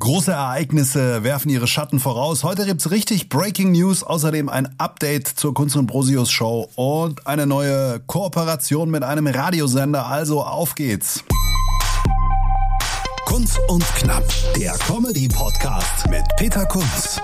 Große Ereignisse werfen ihre Schatten voraus. Heute gibt's richtig Breaking News, außerdem ein Update zur Kunst und Brosius Show und eine neue Kooperation mit einem Radiosender. Also auf geht's. Kunz und Knapp, der Comedy Podcast mit Peter Kunz.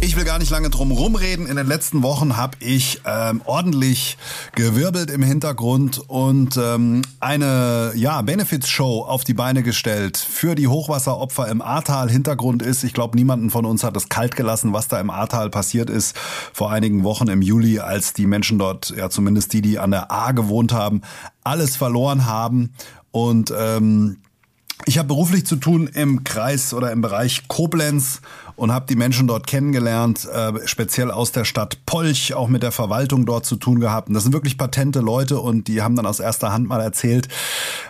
Ich will gar nicht lange drum rumreden. In den letzten Wochen habe ich ähm, ordentlich gewirbelt im Hintergrund und ähm, eine ja, Benefits-Show auf die Beine gestellt für die Hochwasseropfer im Ahrtal. Hintergrund ist, ich glaube, niemanden von uns hat es kalt gelassen, was da im Ahrtal passiert ist vor einigen Wochen im Juli, als die Menschen dort, ja zumindest die, die an der Ahr gewohnt haben, alles verloren haben. Und ähm, ich habe beruflich zu tun im Kreis oder im Bereich Koblenz und habe die Menschen dort kennengelernt, äh, speziell aus der Stadt Polch, auch mit der Verwaltung dort zu tun gehabt. Und das sind wirklich patente Leute und die haben dann aus erster Hand mal erzählt,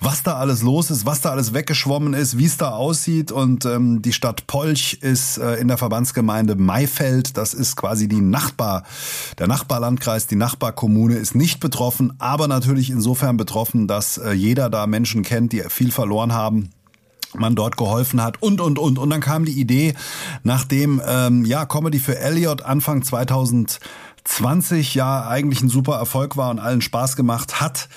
was da alles los ist, was da alles weggeschwommen ist, wie es da aussieht. Und ähm, die Stadt Polch ist äh, in der Verbandsgemeinde Maifeld. Das ist quasi die Nachbar, der Nachbarlandkreis, die Nachbarkommune ist nicht betroffen, aber natürlich insofern betroffen, dass äh, jeder da Menschen kennt, die viel verloren haben man dort geholfen hat und und und. Und dann kam die Idee, nachdem ähm, ja Comedy für Elliot Anfang 2020 ja eigentlich ein super Erfolg war und allen Spaß gemacht hat,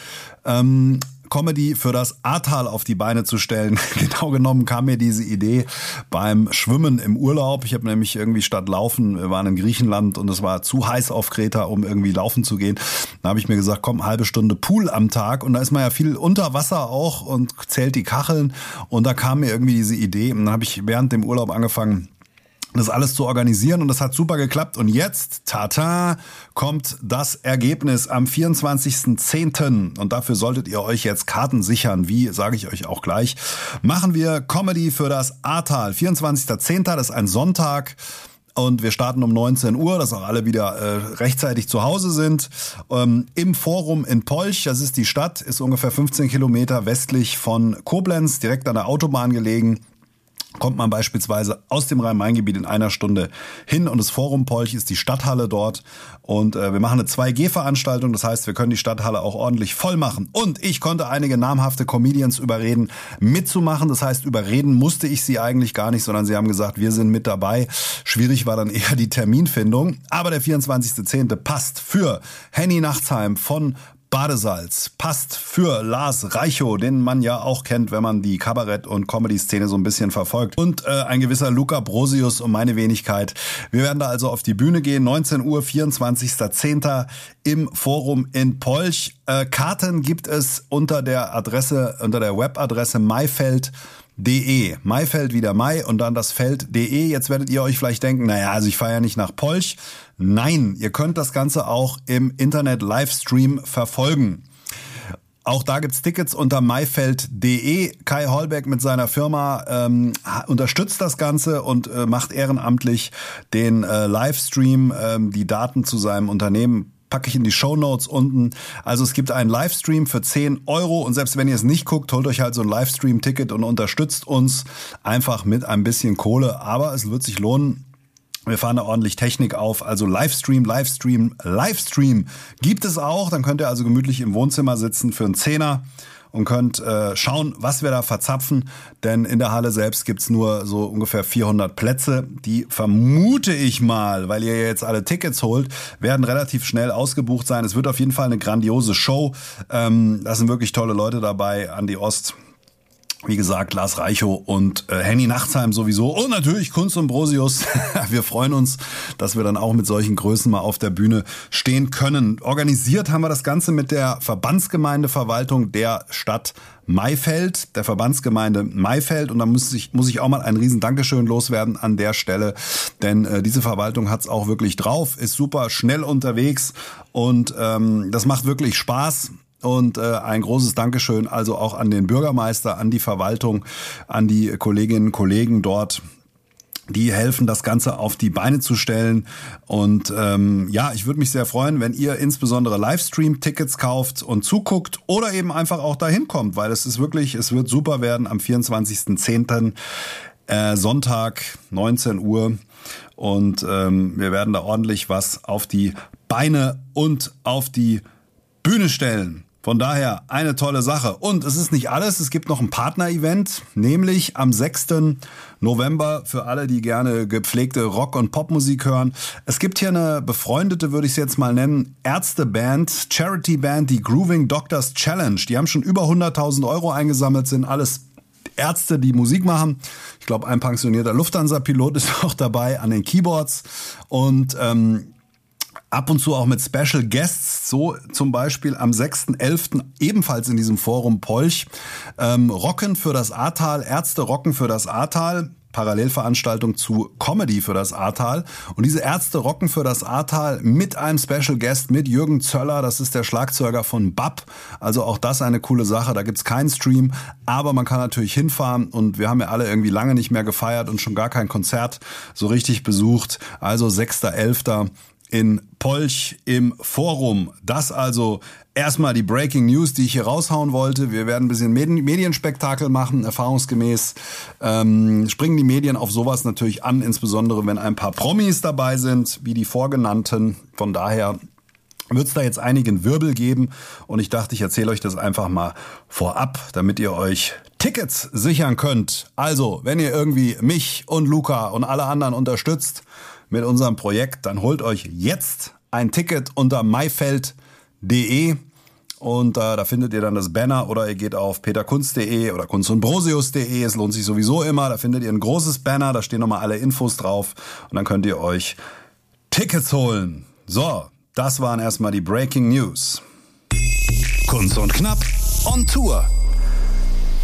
ähm, Comedy für das Ahrtal auf die Beine zu stellen. genau genommen kam mir diese Idee beim Schwimmen im Urlaub. Ich habe nämlich irgendwie statt Laufen, wir waren in Griechenland und es war zu heiß auf Kreta, um irgendwie laufen zu gehen. Da habe ich mir gesagt, komm, halbe Stunde Pool am Tag und da ist man ja viel unter Wasser auch und zählt die Kacheln und da kam mir irgendwie diese Idee und dann habe ich während dem Urlaub angefangen, das alles zu organisieren und das hat super geklappt. Und jetzt, tata, kommt das Ergebnis am 24.10. Und dafür solltet ihr euch jetzt Karten sichern. Wie, sage ich euch auch gleich. Machen wir Comedy für das Ahrtal. 24.10. Das ist ein Sonntag. Und wir starten um 19 Uhr, dass auch alle wieder äh, rechtzeitig zu Hause sind. Ähm, Im Forum in Polch, das ist die Stadt, ist ungefähr 15 Kilometer westlich von Koblenz, direkt an der Autobahn gelegen kommt man beispielsweise aus dem Rhein-Main-Gebiet in einer Stunde hin und das Forum Polch ist die Stadthalle dort und äh, wir machen eine 2G-Veranstaltung, das heißt, wir können die Stadthalle auch ordentlich voll machen und ich konnte einige namhafte Comedians überreden, mitzumachen, das heißt, überreden musste ich sie eigentlich gar nicht, sondern sie haben gesagt, wir sind mit dabei. Schwierig war dann eher die Terminfindung, aber der 24.10. passt für Henny Nachtsheim von Badesalz passt für Lars Reichow, den man ja auch kennt, wenn man die Kabarett- und Comedy-Szene so ein bisschen verfolgt. Und äh, ein gewisser Luca Brosius und meine Wenigkeit. Wir werden da also auf die Bühne gehen. 19 Uhr, 24.10. im Forum in Polch. Äh, Karten gibt es unter der Adresse, unter der Webadresse Maifeld De. Maifeld wieder Mai und dann das Feld de. Jetzt werdet ihr euch vielleicht denken, naja, also ich fahre ja nicht nach Polch. Nein, ihr könnt das Ganze auch im Internet Livestream verfolgen. Auch da gibt's Tickets unter maifeld.de. Kai Holbeck mit seiner Firma ähm, unterstützt das Ganze und äh, macht ehrenamtlich den äh, Livestream, ähm, die Daten zu seinem Unternehmen packe ich in die Show Notes unten. Also es gibt einen Livestream für 10 Euro und selbst wenn ihr es nicht guckt, holt euch halt so ein Livestream-Ticket und unterstützt uns einfach mit ein bisschen Kohle. Aber es wird sich lohnen. Wir fahren da ordentlich Technik auf, also Livestream, Livestream, Livestream gibt es auch. Dann könnt ihr also gemütlich im Wohnzimmer sitzen für einen Zehner und könnt äh, schauen, was wir da verzapfen. Denn in der Halle selbst gibt's nur so ungefähr 400 Plätze. Die vermute ich mal, weil ihr jetzt alle Tickets holt, werden relativ schnell ausgebucht sein. Es wird auf jeden Fall eine grandiose Show. Ähm, da sind wirklich tolle Leute dabei. Andi Ost, wie gesagt, Lars Reichow und äh, Henny Nachtsheim sowieso und natürlich Kunst und Brosius. wir freuen uns, dass wir dann auch mit solchen Größen mal auf der Bühne stehen können. Organisiert haben wir das Ganze mit der Verbandsgemeindeverwaltung der Stadt Maifeld, der Verbandsgemeinde Maifeld. Und da muss ich, muss ich auch mal ein riesen Dankeschön loswerden an der Stelle, denn äh, diese Verwaltung hat's auch wirklich drauf, ist super schnell unterwegs und ähm, das macht wirklich Spaß. Und äh, ein großes Dankeschön also auch an den Bürgermeister, an die Verwaltung, an die Kolleginnen und Kollegen dort die helfen, das Ganze auf die Beine zu stellen. Und ähm, ja, ich würde mich sehr freuen, wenn ihr insbesondere Livestream-Tickets kauft und zuguckt oder eben einfach auch dahin kommt, weil es ist wirklich, es wird super werden am 24.10. Äh, Sonntag, 19 Uhr. Und ähm, wir werden da ordentlich was auf die Beine und auf die Bühne stellen. Von daher eine tolle Sache. Und es ist nicht alles, es gibt noch ein Partner-Event, nämlich am 6. November für alle, die gerne gepflegte Rock- und Popmusik hören. Es gibt hier eine befreundete, würde ich es jetzt mal nennen, Ärzteband, Charity-Band, die Grooving Doctors Challenge. Die haben schon über 100.000 Euro eingesammelt, sind alles Ärzte, die Musik machen. Ich glaube, ein pensionierter Lufthansa-Pilot ist auch dabei an den Keyboards. Und ähm, ab und zu auch mit Special Guests, so zum Beispiel am 6.11. ebenfalls in diesem Forum Polch. Ähm, Rocken für das Ahrtal, Ärzte rocken für das Ahrtal. Parallelveranstaltung zu Comedy für das Ahrtal. Und diese Ärzte rocken für das Ahrtal mit einem Special Guest, mit Jürgen Zöller, das ist der Schlagzeuger von BAP. Also auch das eine coole Sache. Da gibt's keinen Stream, aber man kann natürlich hinfahren und wir haben ja alle irgendwie lange nicht mehr gefeiert und schon gar kein Konzert so richtig besucht. Also 6.11 in Polch im Forum. Das also erstmal die Breaking News, die ich hier raushauen wollte. Wir werden ein bisschen Medienspektakel machen, erfahrungsgemäß. Ähm, springen die Medien auf sowas natürlich an, insbesondere wenn ein paar Promis dabei sind, wie die vorgenannten. Von daher wird es da jetzt einigen Wirbel geben und ich dachte, ich erzähle euch das einfach mal vorab, damit ihr euch Tickets sichern könnt. Also, wenn ihr irgendwie mich und Luca und alle anderen unterstützt, mit unserem Projekt, dann holt euch jetzt ein Ticket unter maifeld.de und äh, da findet ihr dann das Banner oder ihr geht auf peterkunst.de oder kunstundbrosius.de. Es lohnt sich sowieso immer. Da findet ihr ein großes Banner, da stehen nochmal alle Infos drauf und dann könnt ihr euch Tickets holen. So, das waren erstmal die Breaking News. Kunst und Knapp on Tour.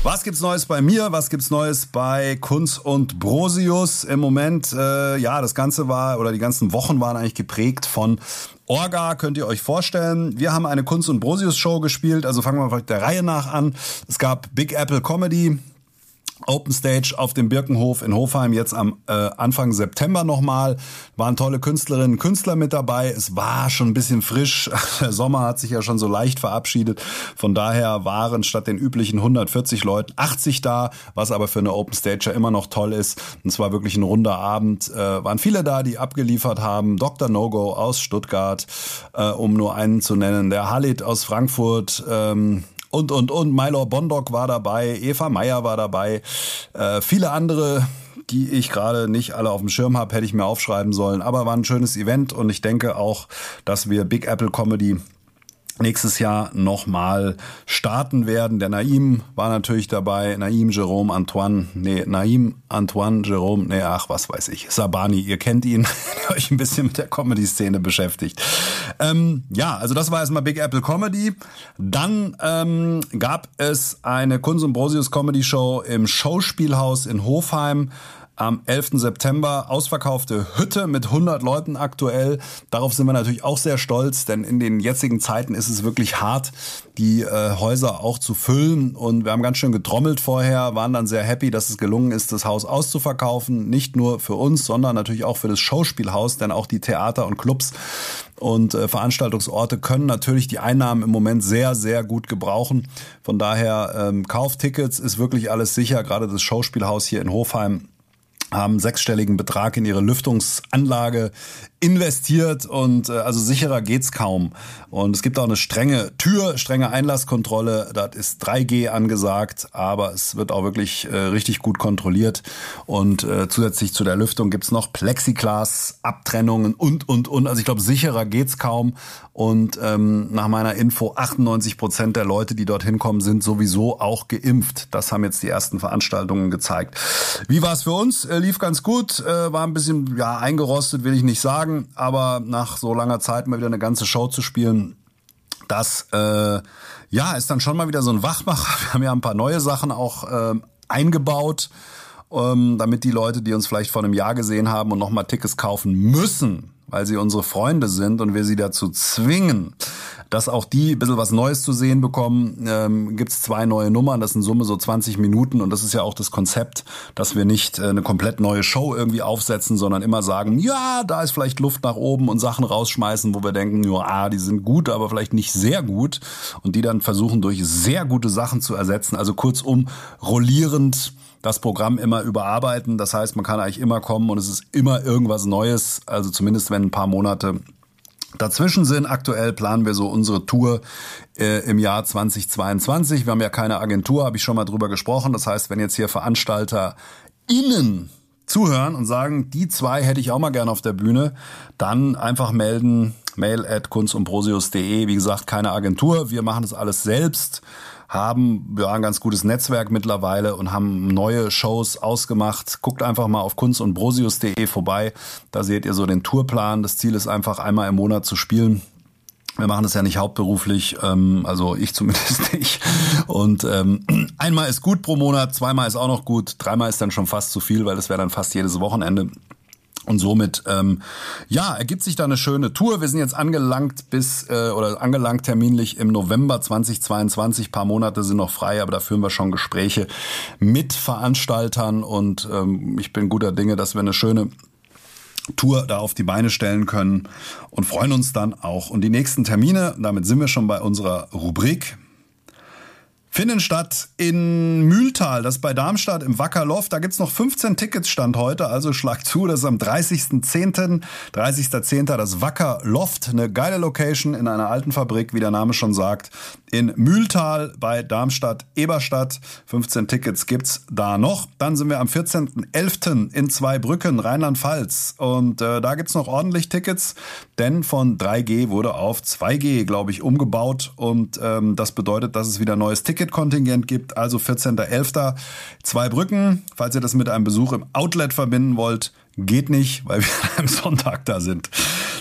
Was gibt's Neues bei mir? Was gibt's Neues bei Kunz und Brosius? Im Moment, äh, ja, das Ganze war oder die ganzen Wochen waren eigentlich geprägt von Orga, könnt ihr euch vorstellen. Wir haben eine Kunst und Brosius Show gespielt, also fangen wir der Reihe nach an. Es gab Big Apple Comedy, Open Stage auf dem Birkenhof in Hofheim jetzt am äh, Anfang September nochmal. Waren tolle Künstlerinnen und Künstler mit dabei. Es war schon ein bisschen frisch. Der Sommer hat sich ja schon so leicht verabschiedet. Von daher waren statt den üblichen 140 Leuten 80 da, was aber für eine Open Stage ja immer noch toll ist. Und es war wirklich ein runder Abend. Äh, waren viele da, die abgeliefert haben. Dr. No-Go aus Stuttgart, äh, um nur einen zu nennen. Der Halit aus Frankfurt, ähm, und, und, und. Mylor Bondock war dabei, Eva Meyer war dabei, äh, viele andere die ich gerade nicht alle auf dem Schirm habe, hätte ich mir aufschreiben sollen. Aber war ein schönes Event und ich denke auch, dass wir Big Apple Comedy nächstes Jahr nochmal starten werden. Der Naim war natürlich dabei. Naim, Jerome, Antoine, nee, Naim, Antoine, Jerome, nee, ach, was weiß ich. Sabani, ihr kennt ihn, der euch ein bisschen mit der Comedy-Szene beschäftigt. Ähm, ja, also das war erstmal Big Apple Comedy. Dann ähm, gab es eine Kunz und Brosius Comedy Show im Schauspielhaus in Hofheim am 11. September ausverkaufte Hütte mit 100 Leuten aktuell. Darauf sind wir natürlich auch sehr stolz, denn in den jetzigen Zeiten ist es wirklich hart, die äh, Häuser auch zu füllen. Und wir haben ganz schön getrommelt vorher, waren dann sehr happy, dass es gelungen ist, das Haus auszuverkaufen. Nicht nur für uns, sondern natürlich auch für das Schauspielhaus, denn auch die Theater und Clubs und äh, Veranstaltungsorte können natürlich die Einnahmen im Moment sehr, sehr gut gebrauchen. Von daher ähm, Kauftickets ist wirklich alles sicher. Gerade das Schauspielhaus hier in Hofheim haben sechsstelligen Betrag in ihre Lüftungsanlage investiert und äh, also sicherer geht's kaum. Und es gibt auch eine strenge Tür, strenge Einlasskontrolle. Das ist 3G angesagt, aber es wird auch wirklich äh, richtig gut kontrolliert. Und äh, zusätzlich zu der Lüftung gibt's noch Plexiglas, Abtrennungen und und und. Also ich glaube, sicherer geht's kaum. Und ähm, nach meiner Info, 98 Prozent der Leute, die dorthin kommen, sind sowieso auch geimpft. Das haben jetzt die ersten Veranstaltungen gezeigt. Wie war es für uns? Äh, lief ganz gut, äh, war ein bisschen ja eingerostet, will ich nicht sagen sagen, aber nach so langer Zeit mal wieder eine ganze Show zu spielen, das äh, ja ist dann schon mal wieder so ein Wachmacher. Wir haben ja ein paar neue Sachen auch äh, eingebaut, ähm, damit die Leute, die uns vielleicht vor einem Jahr gesehen haben und nochmal Tickets kaufen müssen, weil sie unsere Freunde sind und wir sie dazu zwingen, dass auch die ein bisschen was Neues zu sehen bekommen. Ähm, Gibt es zwei neue Nummern, das sind Summe so 20 Minuten und das ist ja auch das Konzept, dass wir nicht äh, eine komplett neue Show irgendwie aufsetzen, sondern immer sagen, ja, da ist vielleicht Luft nach oben und Sachen rausschmeißen, wo wir denken, ja, ah, die sind gut, aber vielleicht nicht sehr gut und die dann versuchen durch sehr gute Sachen zu ersetzen. Also kurzum, rollierend das Programm immer überarbeiten. Das heißt, man kann eigentlich immer kommen und es ist immer irgendwas Neues. Also zumindest wenn ein paar Monate Dazwischen sind aktuell planen wir so unsere Tour äh, im Jahr 2022. Wir haben ja keine Agentur, habe ich schon mal drüber gesprochen. Das heißt, wenn jetzt hier Veranstalter innen zuhören und sagen, die zwei hätte ich auch mal gerne auf der Bühne, dann einfach melden, mail at kunstundprosius.de. Wie gesagt, keine Agentur, wir machen das alles selbst haben ja ein ganz gutes Netzwerk mittlerweile und haben neue Shows ausgemacht. Guckt einfach mal auf kunst und brosius.de vorbei. Da seht ihr so den Tourplan. Das Ziel ist einfach einmal im Monat zu spielen. Wir machen das ja nicht hauptberuflich, ähm, also ich zumindest nicht. Und ähm, einmal ist gut pro Monat, zweimal ist auch noch gut, dreimal ist dann schon fast zu viel, weil das wäre dann fast jedes Wochenende. Und somit, ähm, ja, ergibt sich da eine schöne Tour. Wir sind jetzt angelangt bis, äh, oder angelangt terminlich im November 2022. paar Monate sind noch frei, aber da führen wir schon Gespräche mit Veranstaltern und ähm, ich bin guter Dinge, dass wir eine schöne Tour da auf die Beine stellen können und freuen uns dann auch. Und die nächsten Termine, damit sind wir schon bei unserer Rubrik finden statt in Mühltal, das ist bei Darmstadt im Wackerloft. Da gibt's noch 15 Tickets Stand heute, also schlag zu, das ist am 30.10. 30.10. das Wackerloft, eine geile Location in einer alten Fabrik, wie der Name schon sagt, in Mühltal bei Darmstadt Eberstadt. 15 Tickets gibt's da noch. Dann sind wir am 14.11. in Zweibrücken, Rheinland-Pfalz und äh, da gibt's noch ordentlich Tickets, denn von 3G wurde auf 2G, glaube ich, umgebaut und ähm, das bedeutet, dass es wieder neues Ticket Ticketkontingent gibt. Also 14.11. Zwei Brücken. Falls ihr das mit einem Besuch im Outlet verbinden wollt, geht nicht, weil wir am Sonntag da sind.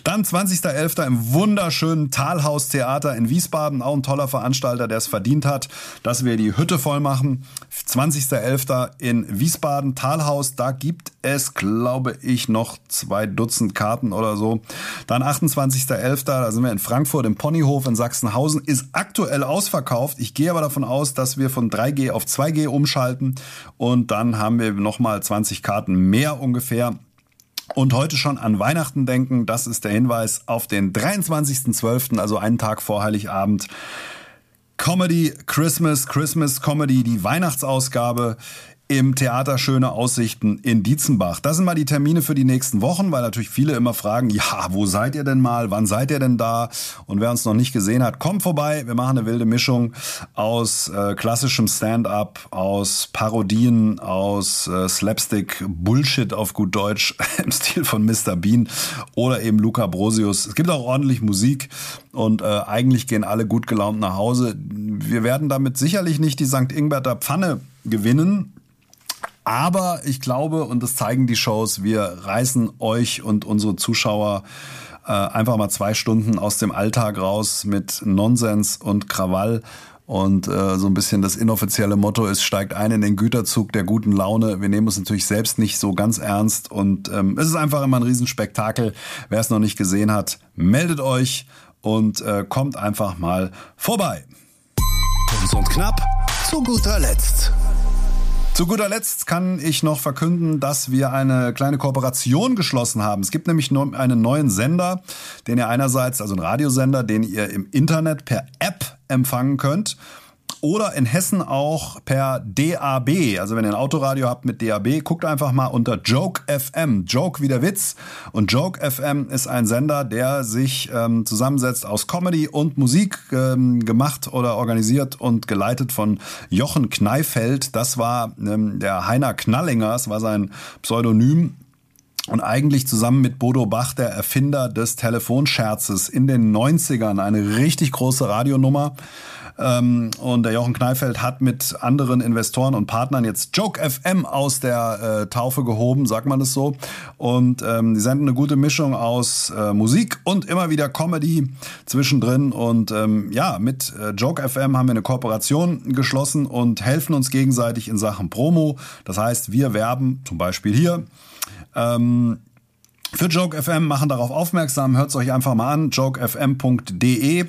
Dann 20.11. im wunderschönen Talhaus Theater in Wiesbaden. Auch ein toller Veranstalter, der es verdient hat, dass wir die Hütte voll machen. 20.11. in Wiesbaden, Talhaus. Da gibt es, glaube ich, noch zwei Dutzend Karten oder so. Dann 28.11. Da sind wir in Frankfurt im Ponyhof in Sachsenhausen. Ist aktuell ausverkauft. Ich gehe aber davon aus, dass wir von 3G auf 2G umschalten. Und dann haben wir nochmal 20 Karten mehr ungefähr. Und heute schon an Weihnachten denken, das ist der Hinweis auf den 23.12., also einen Tag vor Heiligabend. Comedy Christmas, Christmas Comedy, die Weihnachtsausgabe im Theater Schöne Aussichten in Dietzenbach. Das sind mal die Termine für die nächsten Wochen, weil natürlich viele immer fragen, ja, wo seid ihr denn mal? Wann seid ihr denn da? Und wer uns noch nicht gesehen hat, kommt vorbei. Wir machen eine wilde Mischung aus äh, klassischem Stand-up, aus Parodien, aus äh, Slapstick Bullshit auf gut Deutsch im Stil von Mr. Bean oder eben Luca Brosius. Es gibt auch ordentlich Musik und äh, eigentlich gehen alle gut gelaunt nach Hause. Wir werden damit sicherlich nicht die St. Ingberter Pfanne gewinnen, aber ich glaube, und das zeigen die Shows, wir reißen euch und unsere Zuschauer äh, einfach mal zwei Stunden aus dem Alltag raus mit Nonsens und Krawall. Und äh, so ein bisschen das inoffizielle Motto ist, steigt ein in den Güterzug der guten Laune. Wir nehmen uns natürlich selbst nicht so ganz ernst. Und ähm, es ist einfach immer ein Riesenspektakel. Wer es noch nicht gesehen hat, meldet euch und äh, kommt einfach mal vorbei. Kurz und knapp, zu guter Letzt. Zu guter Letzt kann ich noch verkünden, dass wir eine kleine Kooperation geschlossen haben. Es gibt nämlich einen neuen Sender, den ihr einerseits, also einen Radiosender, den ihr im Internet per App empfangen könnt oder in Hessen auch per DAB. Also wenn ihr ein Autoradio habt mit DAB, guckt einfach mal unter Joke FM. Joke wie der Witz. Und Joke FM ist ein Sender, der sich ähm, zusammensetzt aus Comedy und Musik, ähm, gemacht oder organisiert und geleitet von Jochen Kneifeld. Das war ähm, der Heiner Knallinger, das war sein Pseudonym. Und eigentlich zusammen mit Bodo Bach, der Erfinder des Telefonscherzes in den 90ern, eine richtig große Radionummer. Ähm, und der Jochen Kneifeld hat mit anderen Investoren und Partnern jetzt Joke FM aus der äh, Taufe gehoben, sagt man es so. Und ähm, die senden eine gute Mischung aus äh, Musik und immer wieder Comedy zwischendrin. Und ähm, ja, mit äh, Joke FM haben wir eine Kooperation geschlossen und helfen uns gegenseitig in Sachen Promo. Das heißt, wir werben zum Beispiel hier. Ähm, für Joke FM machen darauf aufmerksam. Hört es euch einfach mal an, jokefm.de.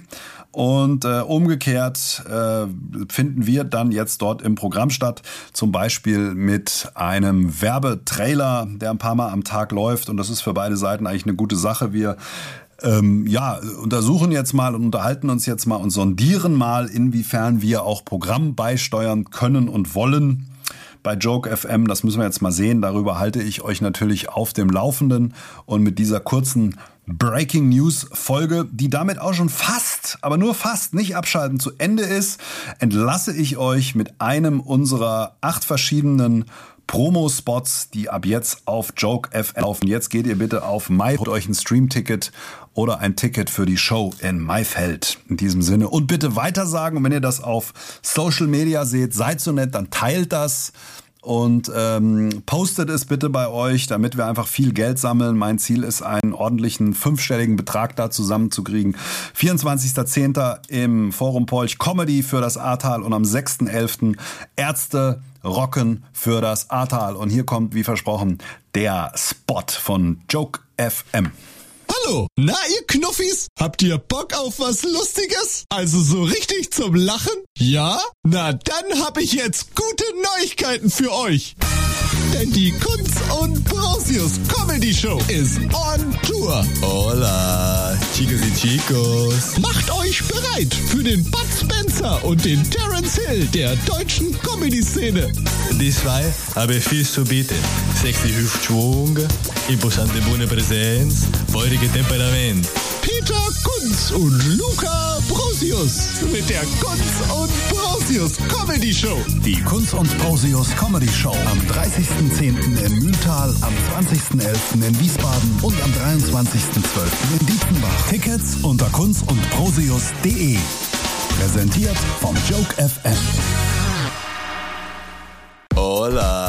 Und äh, umgekehrt äh, finden wir dann jetzt dort im Programm statt, zum Beispiel mit einem Werbetrailer, der ein paar Mal am Tag läuft. Und das ist für beide Seiten eigentlich eine gute Sache. Wir ähm, ja, untersuchen jetzt mal und unterhalten uns jetzt mal und sondieren mal, inwiefern wir auch Programm beisteuern können und wollen bei Joke FM. Das müssen wir jetzt mal sehen. Darüber halte ich euch natürlich auf dem Laufenden. Und mit dieser kurzen Breaking News Folge, die damit auch schon fast, aber nur fast, nicht abschalten zu Ende ist, entlasse ich euch mit einem unserer acht verschiedenen Promo-Spots, die ab jetzt auf Joke FM laufen. Jetzt geht ihr bitte auf My, holt euch ein Stream-Ticket oder ein Ticket für die Show in Maifeld. In diesem Sinne. Und bitte weitersagen. Und wenn ihr das auf Social Media seht, seid so nett, dann teilt das und ähm, postet es bitte bei euch, damit wir einfach viel Geld sammeln. Mein Ziel ist, einen ordentlichen fünfstelligen Betrag da zusammenzukriegen. 24.10. im Forum Polch Comedy für das Ahrtal und am 6.11. Ärzte rocken für das Ahrtal. Und hier kommt, wie versprochen, der Spot von Joke FM. Hallo, na ihr Knuffis? Habt ihr Bock auf was Lustiges? Also so richtig zum Lachen? Ja? Na dann hab ich jetzt gute Neuigkeiten für euch. Denn die Kunz und Brosius Comedy Show ist on Tour. Hola, chicos y chicos. Macht euch bereit für den Bud Spencer und den Terence Hill der deutschen Comedy-Szene. Die zwei haben viel zu bieten. Sexy Hüftschwung, imposante bunte Präsenz, feurige Temperament. Peter Kunz und Luca Brosius mit der Kunz und Brosius Comedy Show. Die Kunz und Brosius Comedy Show am 30.10. in Mühltal, am 20.11. in Wiesbaden und am 23.12. in Dietzenbach. Tickets unter kunz und brosius.de. Präsentiert vom Joke FM. Hola,